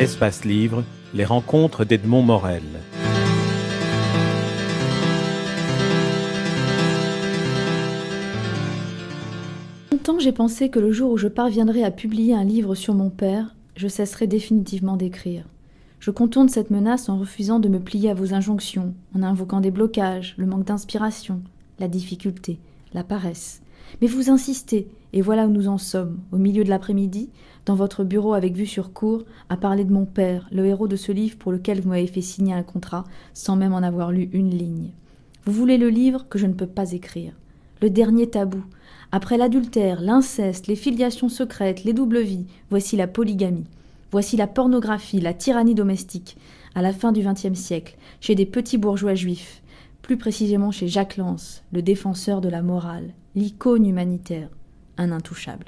Espace Livre, les rencontres d'Edmond Morel. Longtemps j'ai pensé que le jour où je parviendrai à publier un livre sur mon père, je cesserai définitivement d'écrire. Je contourne cette menace en refusant de me plier à vos injonctions, en invoquant des blocages, le manque d'inspiration, la difficulté, la paresse. Mais vous insistez, et voilà où nous en sommes, au milieu de l'après-midi, dans votre bureau avec vue sur cour, à parler de mon père, le héros de ce livre pour lequel vous m'avez fait signer un contrat sans même en avoir lu une ligne. Vous voulez le livre que je ne peux pas écrire. Le dernier tabou. Après l'adultère, l'inceste, les filiations secrètes, les doubles vies, voici la polygamie. Voici la pornographie, la tyrannie domestique, à la fin du XXe siècle, chez des petits bourgeois juifs, plus précisément chez Jacques Lance, le défenseur de la morale, l'icône humanitaire, un intouchable.